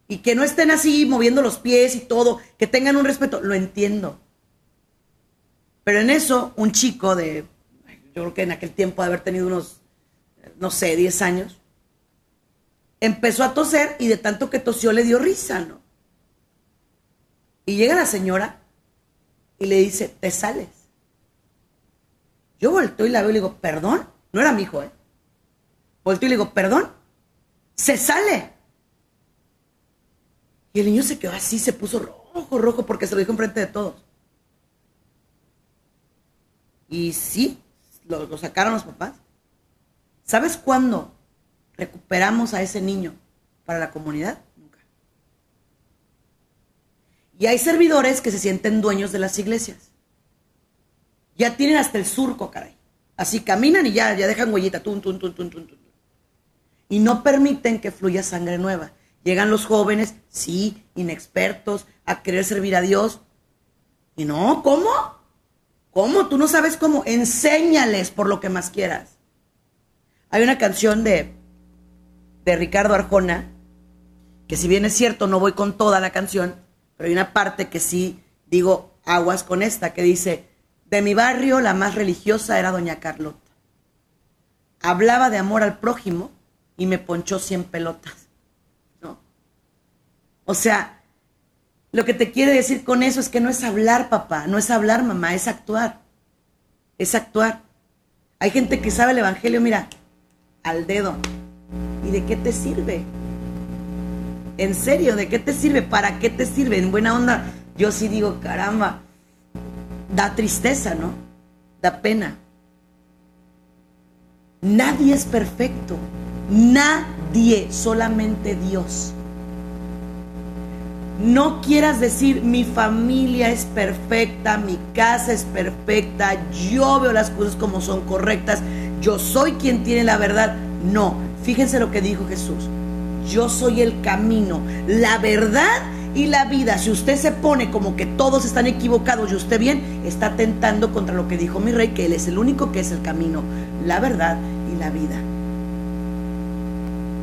Y que no estén así moviendo los pies y todo, que tengan un respeto, lo entiendo. Pero en eso, un chico de, yo creo que en aquel tiempo de haber tenido unos, no sé, 10 años, empezó a toser y de tanto que tosió le dio risa, ¿no? Y llega la señora y le dice, te sales. Yo volteo y la veo y le digo, perdón, no era mi hijo, ¿eh? Volteo y le digo, perdón, se sale. Y el niño se quedó así, se puso rojo, rojo, porque se lo dijo enfrente de todos. Y sí, lo, sacaron los papás. ¿Sabes cuándo recuperamos a ese niño para la comunidad? Y hay servidores que se sienten dueños de las iglesias. Ya tienen hasta el surco, caray. Así caminan y ya, ya dejan huellita. Tun, tun, tun, tun, tun, tun. Y no permiten que fluya sangre nueva. Llegan los jóvenes, sí, inexpertos, a querer servir a Dios. Y no, ¿cómo? ¿Cómo? Tú no sabes cómo. Enséñales por lo que más quieras. Hay una canción de, de Ricardo Arjona, que si bien es cierto, no voy con toda la canción, pero hay una parte que sí digo aguas con esta, que dice, de mi barrio la más religiosa era doña Carlota. Hablaba de amor al prójimo y me ponchó cien pelotas. ¿No? O sea, Lo que te quiere decir con eso es que no es hablar, papá, no es hablar, mamá, es actuar. Es actuar. Hay gente que sabe el Evangelio, mira, al dedo. ¿Y de qué te sirve? En serio, ¿de qué te sirve? ¿Para qué te sirve? En buena onda, yo sí digo, caramba, da tristeza, ¿no? Da pena. Nadie es perfecto. Nadie, solamente Dios. No quieras decir mi familia es perfecta, mi casa es perfecta, yo veo las cosas como son correctas, yo soy quien tiene la verdad. No, fíjense lo que dijo Jesús. Yo soy el camino, la verdad y la vida. Si usted se pone como que todos están equivocados y usted bien, está tentando contra lo que dijo mi rey, que Él es el único que es el camino, la verdad y la vida.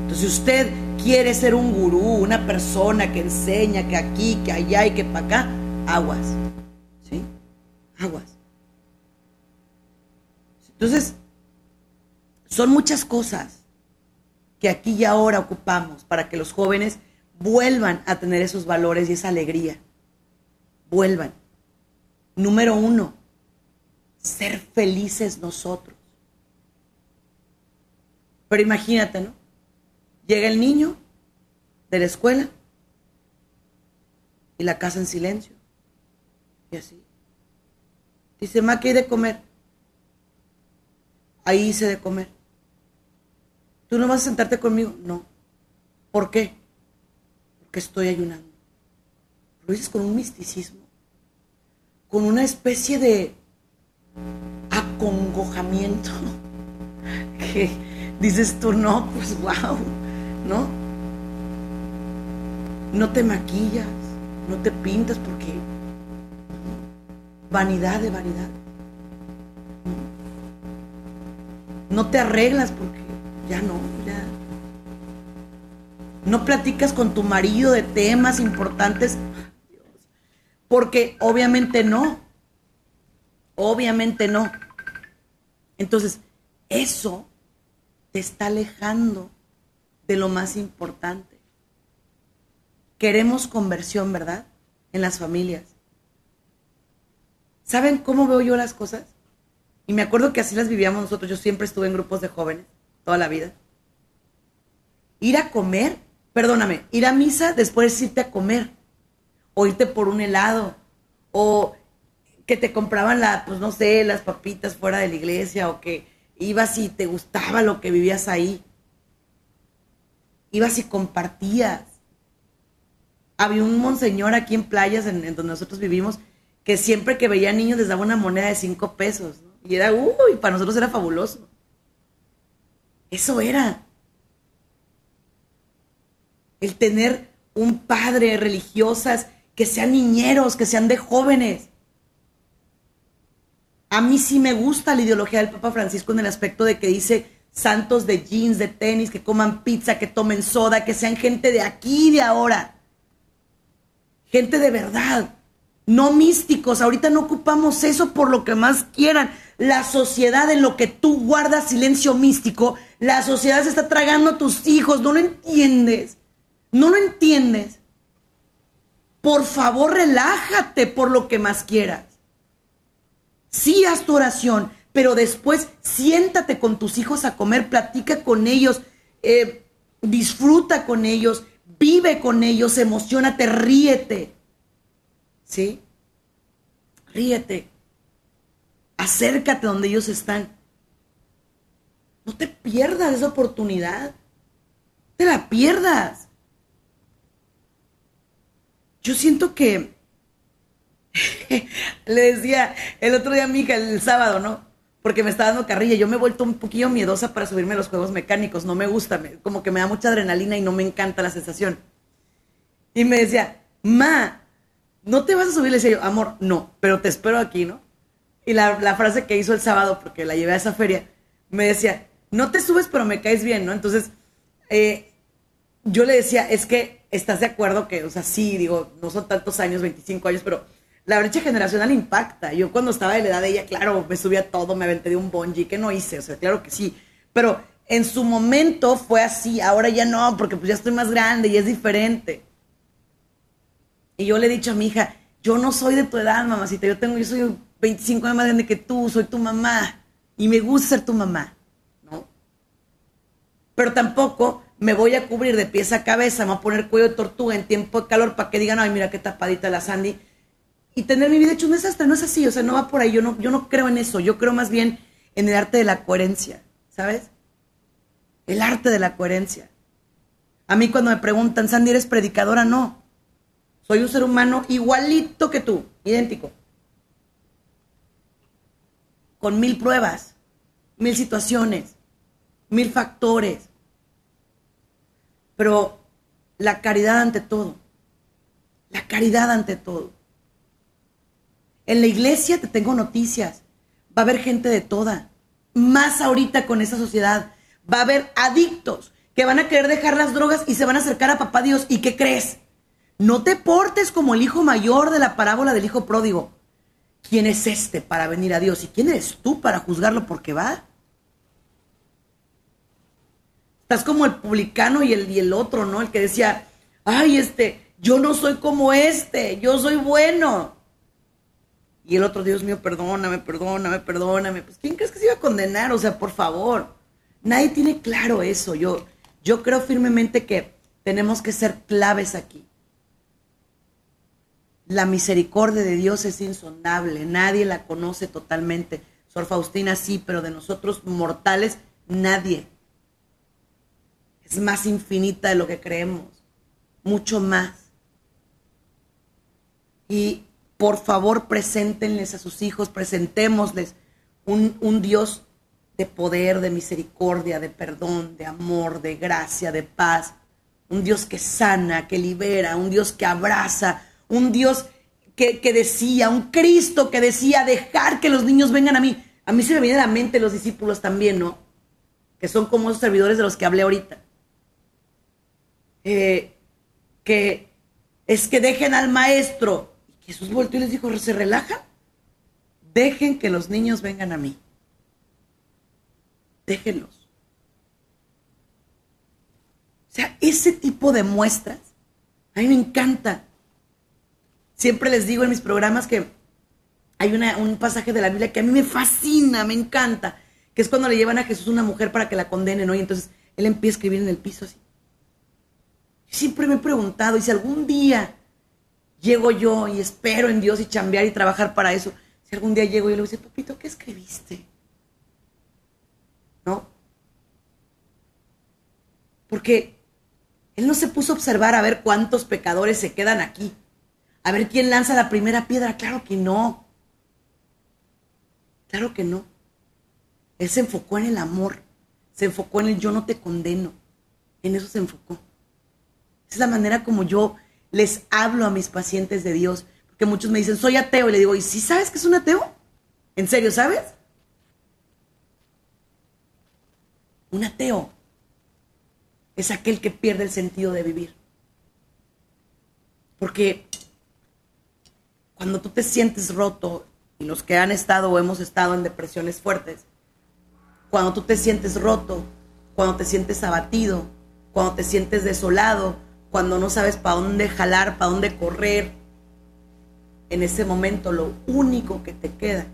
Entonces, usted quiere ser un gurú, una persona que enseña que aquí, que allá y que para acá, aguas. ¿Sí? Aguas. Entonces, son muchas cosas que aquí y ahora ocupamos para que los jóvenes vuelvan a tener esos valores y esa alegría. Vuelvan. Número uno, ser felices nosotros. Pero imagínate, ¿no? Llega el niño de la escuela y la casa en silencio. Y así. Dice, ma, ¿qué hay de comer? Ahí hice de comer. ¿Tú no vas a sentarte conmigo? No. ¿Por qué? Porque estoy ayunando. Lo dices con un misticismo, con una especie de acongojamiento que dices tú, no, pues wow, ¿no? No te maquillas, no te pintas porque vanidad de vanidad. No te arreglas porque ya no, ya. No platicas con tu marido de temas importantes porque obviamente no. Obviamente no. Entonces, eso te está alejando de lo más importante. Queremos conversión, ¿verdad? En las familias. ¿Saben cómo veo yo las cosas? Y me acuerdo que así las vivíamos nosotros. Yo siempre estuve en grupos de jóvenes, toda la vida. Ir a comer, perdóname, ir a misa después irte a comer. O irte por un helado. O que te compraban la, pues no sé, las papitas fuera de la iglesia. O que ibas y te gustaba lo que vivías ahí. Ibas y compartías. Había un monseñor aquí en playas, en, donde nosotros vivimos, que siempre que veía niños les daba una moneda de cinco pesos. Y era, uy, para nosotros era fabuloso. Eso era. El tener un padre religiosas que sean niñeros, que sean de jóvenes. A mí sí me gusta la ideología del Papa Francisco en el aspecto de que dice santos de jeans, de tenis, que coman pizza, que tomen soda, que sean gente de aquí y de ahora. Gente de verdad, no místicos. Ahorita no ocupamos eso por lo que más quieran la sociedad en lo que tú guardas silencio místico, la sociedad se está tragando a tus hijos, no lo entiendes, no lo entiendes. Por favor, relájate por lo que más quieras. Sí, haz tu oración, pero después siéntate con tus hijos a comer, platica con ellos, eh, disfruta con ellos, vive con ellos, emocionate, ríete. ¿Sí? Ríete. Acércate donde ellos están. No te pierdas esa oportunidad. Te la pierdas. Yo siento que le decía el otro día a mi hija el sábado, ¿no? Porque me está dando carrilla. Yo me he vuelto un poquillo miedosa para subirme a los juegos mecánicos. No me gusta, como que me da mucha adrenalina y no me encanta la sensación. Y me decía, Ma, ¿no te vas a subir? Le decía yo, amor, no, pero te espero aquí, ¿no? Y la, frase que hizo el sábado, porque la llevé a esa feria, me decía, no te subes, pero me caes bien, ¿no? Entonces, eh, yo le decía, es que estás de acuerdo que, o sea, sí, digo, no son tantos años, 25 años, pero la brecha generacional impacta. Yo cuando estaba de la edad de ella, claro, me subía todo, me aventé de un bungee, que no hice, o sea, claro que sí. Pero en su momento fue así, ahora ya no, porque pues ya estoy más grande y es diferente. Y yo le he dicho a mi hija, yo no soy de tu edad, mamacita, yo tengo, yo soy 25 años más grande que tú, soy tu mamá y me gusta ser tu mamá, ¿no? Pero tampoco me voy a cubrir de pies a cabeza, me voy a poner cuello de tortuga en tiempo de calor para que digan, ay, mira qué tapadita la Sandy. Y tener mi vida hecho un desastre, no es así, o sea, no va por ahí, yo no, yo no creo en eso, yo creo más bien en el arte de la coherencia, ¿sabes? El arte de la coherencia. A mí cuando me preguntan, Sandy, ¿eres predicadora? No. Soy un ser humano igualito que tú, idéntico. Con mil pruebas, mil situaciones, mil factores. Pero la caridad ante todo. La caridad ante todo. En la iglesia te tengo noticias. Va a haber gente de toda. Más ahorita con esa sociedad. Va a haber adictos que van a querer dejar las drogas y se van a acercar a papá Dios. ¿Y qué crees? No te portes como el hijo mayor de la parábola del hijo pródigo. ¿Quién es este para venir a Dios? ¿Y quién eres tú para juzgarlo porque va? Estás como el publicano y el, y el otro, ¿no? El que decía, ay, este, yo no soy como este, yo soy bueno. Y el otro, Dios mío, perdóname, perdóname, perdóname. Pues, ¿quién crees que se iba a condenar? O sea, por favor. Nadie tiene claro eso. Yo, yo creo firmemente que tenemos que ser claves aquí. La misericordia de Dios es insondable, nadie la conoce totalmente. Sor Faustina sí, pero de nosotros mortales, nadie. Es más infinita de lo que creemos, mucho más. Y por favor, preséntenles a sus hijos, presentémosles un, Dios de poder, de misericordia, de perdón, de amor, de gracia, de paz. Un Dios que sana, que libera, un Dios que abraza, un Dios que, decía, un Cristo que decía, dejar que los niños vengan a mí. A mí se me viene a la mente los discípulos también, ¿no? Que son como esos servidores de los que hablé ahorita. Eh, que es que dejen al maestro. Jesús volvió y les dijo, ¿se relaja? Dejen que los niños vengan a mí. Déjenlos. O sea, ese tipo de muestras, a mí me encanta. Siempre les digo en mis programas que hay un pasaje de la Biblia que a mí me fascina, me encanta, que es cuando le llevan a Jesús una mujer para que la condenen, ¿no? Y entonces él empieza a escribir en el piso así. Siempre me he preguntado, y si algún día llego yo y espero en Dios y chambear y trabajar para eso, si algún día llego y le digo, papito, ¿qué escribiste? ¿No? Porque él no se puso a observar a ver cuántos pecadores se quedan aquí a ver quién lanza la primera piedra. Claro que no. Claro que no. Él se enfocó en el amor. Se enfocó en el yo no te condeno. En eso se enfocó. Esa es la manera como yo les hablo a mis pacientes de Dios. Porque muchos me dicen, soy ateo. Y le digo, ¿y si sabes que es un ateo? ¿En serio, sabes? Un ateo es aquel que pierde el sentido de vivir. Porque cuando tú te sientes roto, y los que han estado o hemos estado en depresiones fuertes, cuando tú te sientes roto, cuando te sientes abatido, cuando te sientes desolado, cuando no sabes para dónde jalar, para dónde correr, en ese momento lo único que te queda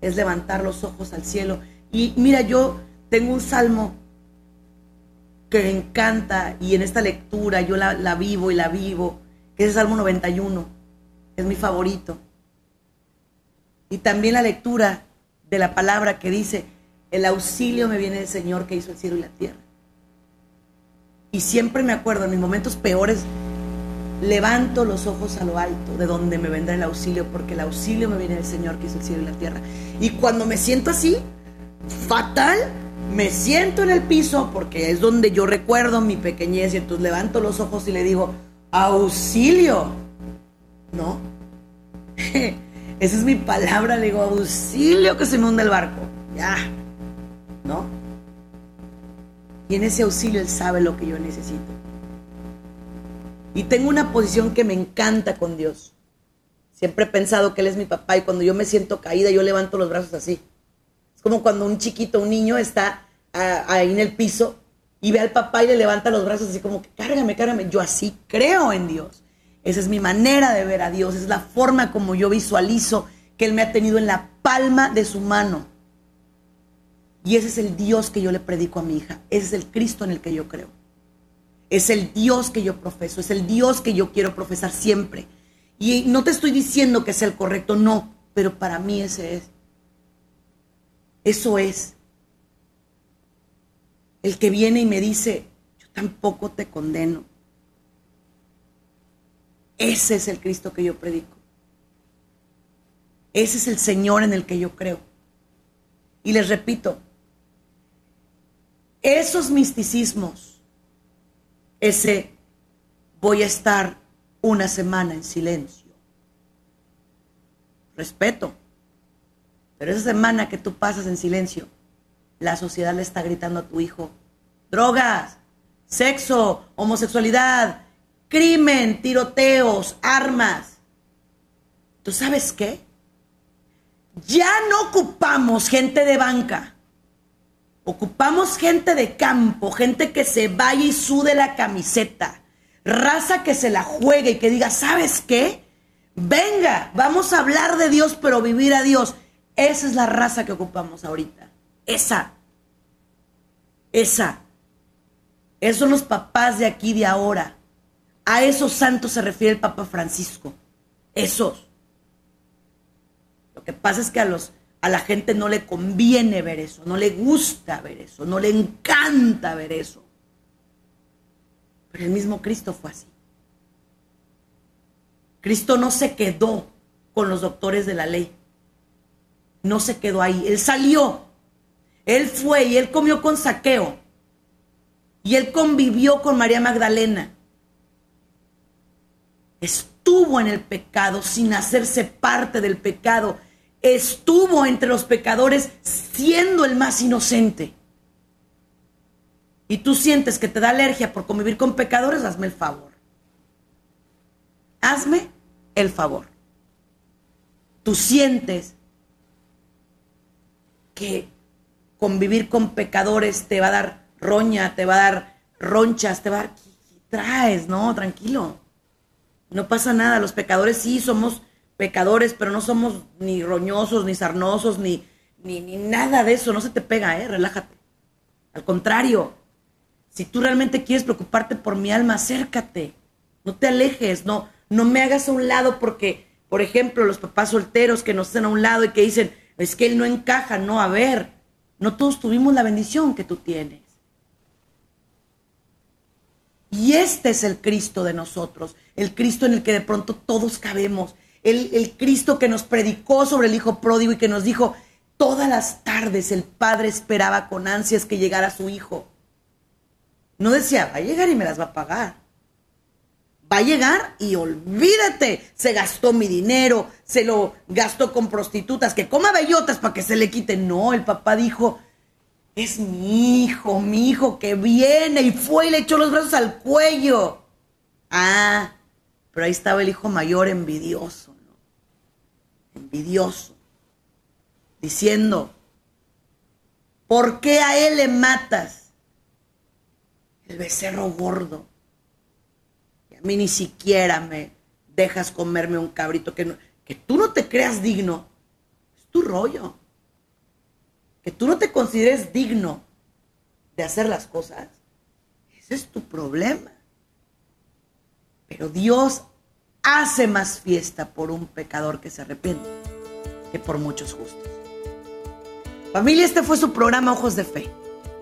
es levantar los ojos al cielo. Y mira, yo tengo un salmo que me encanta y en esta lectura yo la, la vivo y la vivo, que es el Salmo 91 es mi favorito. Y también la lectura de la palabra que dice, el auxilio me viene del Señor que hizo el cielo y la tierra. Y siempre me acuerdo, en mis momentos peores, levanto los ojos a lo alto, de donde me vendrá el auxilio, porque el auxilio me viene del Señor que hizo el cielo y la tierra. Y cuando me siento así, fatal, me siento en el piso, porque es donde yo recuerdo mi pequeñez, y entonces levanto los ojos y le digo, auxilio, ¿no? Esa es mi palabra, le digo, auxilio que se me hunde el barco. Ya, ¿no? Y en ese auxilio Él sabe lo que yo necesito. Y tengo una posición que me encanta con Dios. Siempre he pensado que Él es mi papá y cuando yo me siento caída, yo levanto los brazos así. Es como cuando un chiquito, un niño está ahí en el piso y ve al papá y le levanta los brazos así como que cárgame, cárgame. Yo así creo en Dios Esa es mi manera de ver a Dios, es la forma como yo visualizo que Él me ha tenido en la palma de su mano. Y ese es el Dios que yo le predico a mi hija, ese es el Cristo en el que yo creo. Es el Dios que yo profeso, es el Dios que yo quiero profesar siempre. Y no te estoy diciendo que es el correcto, no, pero para mí ese es. Eso es. El que viene y me dice, yo tampoco te condeno. Ese es el Cristo que yo predico. Ese es el Señor en el que yo creo. Y les repito, esos misticismos, ese voy a estar una semana en silencio. Respeto. Pero esa semana que tú pasas en silencio, la sociedad le está gritando a tu hijo, drogas, sexo, homosexualidad, crimen, tiroteos, armas. ¿Tú sabes qué? Ya no ocupamos gente de banca. Ocupamos gente de campo, gente que se vaya y sude la camiseta. Raza que se la juegue y que diga, ¿sabes qué? Venga, vamos a hablar de Dios, pero vivir a Dios. Esa es la raza que ocupamos ahorita. Esa. Esa. Esos son los papás de aquí, de ahora. A esos santos se refiere el Papa Francisco. Esos. Lo que pasa es que a, los, a la gente no le conviene ver eso, no le gusta ver eso, no le encanta ver eso. Pero el mismo Cristo fue así. Cristo no se quedó con los doctores de la ley. No se quedó ahí. Él salió. Él fue y él comió con saqueo. Y él convivió con María Magdalena estuvo en el pecado sin hacerse parte del pecado, estuvo entre los pecadores siendo el más inocente. Y tú sientes que te da alergia por convivir con pecadores, hazme el favor. Hazme el favor. Tú sientes que convivir con pecadores te va a dar roña, te va a dar ronchas, te va a dar... Traes, no, tranquilo. No pasa nada, los pecadores sí somos pecadores, pero no somos ni roñosos, ni sarnosos, ni, ni, nada de eso. No se te pega, ¿eh? Relájate. Al contrario, si tú realmente quieres preocuparte por mi alma, acércate. No te alejes, no, no me hagas a un lado porque, por ejemplo, los papás solteros que nos hacen a un lado y que dicen, es que él no encaja. No, a ver, no todos tuvimos la bendición que tú tienes. Y este es el Cristo de nosotros, el Cristo en el que de pronto todos cabemos, el, Cristo que nos predicó sobre el Hijo pródigo y que nos dijo, todas las tardes el Padre esperaba con ansias que llegara su Hijo. No decía, va a llegar y me las va a pagar. Va a llegar y olvídate, se gastó mi dinero, se lo gastó con prostitutas, que coma bellotas para que se le quite. No, el papá dijo, es mi hijo, mi hijo que viene y fue y le echó los brazos al cuello. Ah, pero ahí estaba el hijo mayor envidioso. Envidioso. Diciendo, ¿por qué a él le matas? El becerro gordo. Y a mí ni siquiera me dejas comerme un cabrito que, que tú no te creas digno. Es tu rollo que tú no te consideres digno de hacer las cosas, ese es tu problema. Pero Dios hace más fiesta por un pecador que se arrepiente que por muchos justos. Familia, este fue su programa Ojos de Fe.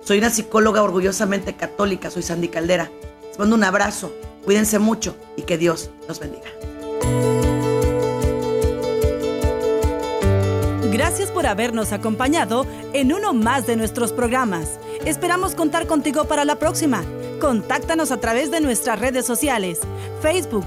Soy una psicóloga orgullosamente católica, soy Sandy Caldera. Les mando un abrazo, cuídense mucho y que Dios los bendiga. Gracias por habernos acompañado en uno más de nuestros programas. Esperamos contar contigo para la próxima. Contáctanos a través de nuestras redes sociales, Facebook,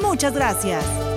Muchas gracias.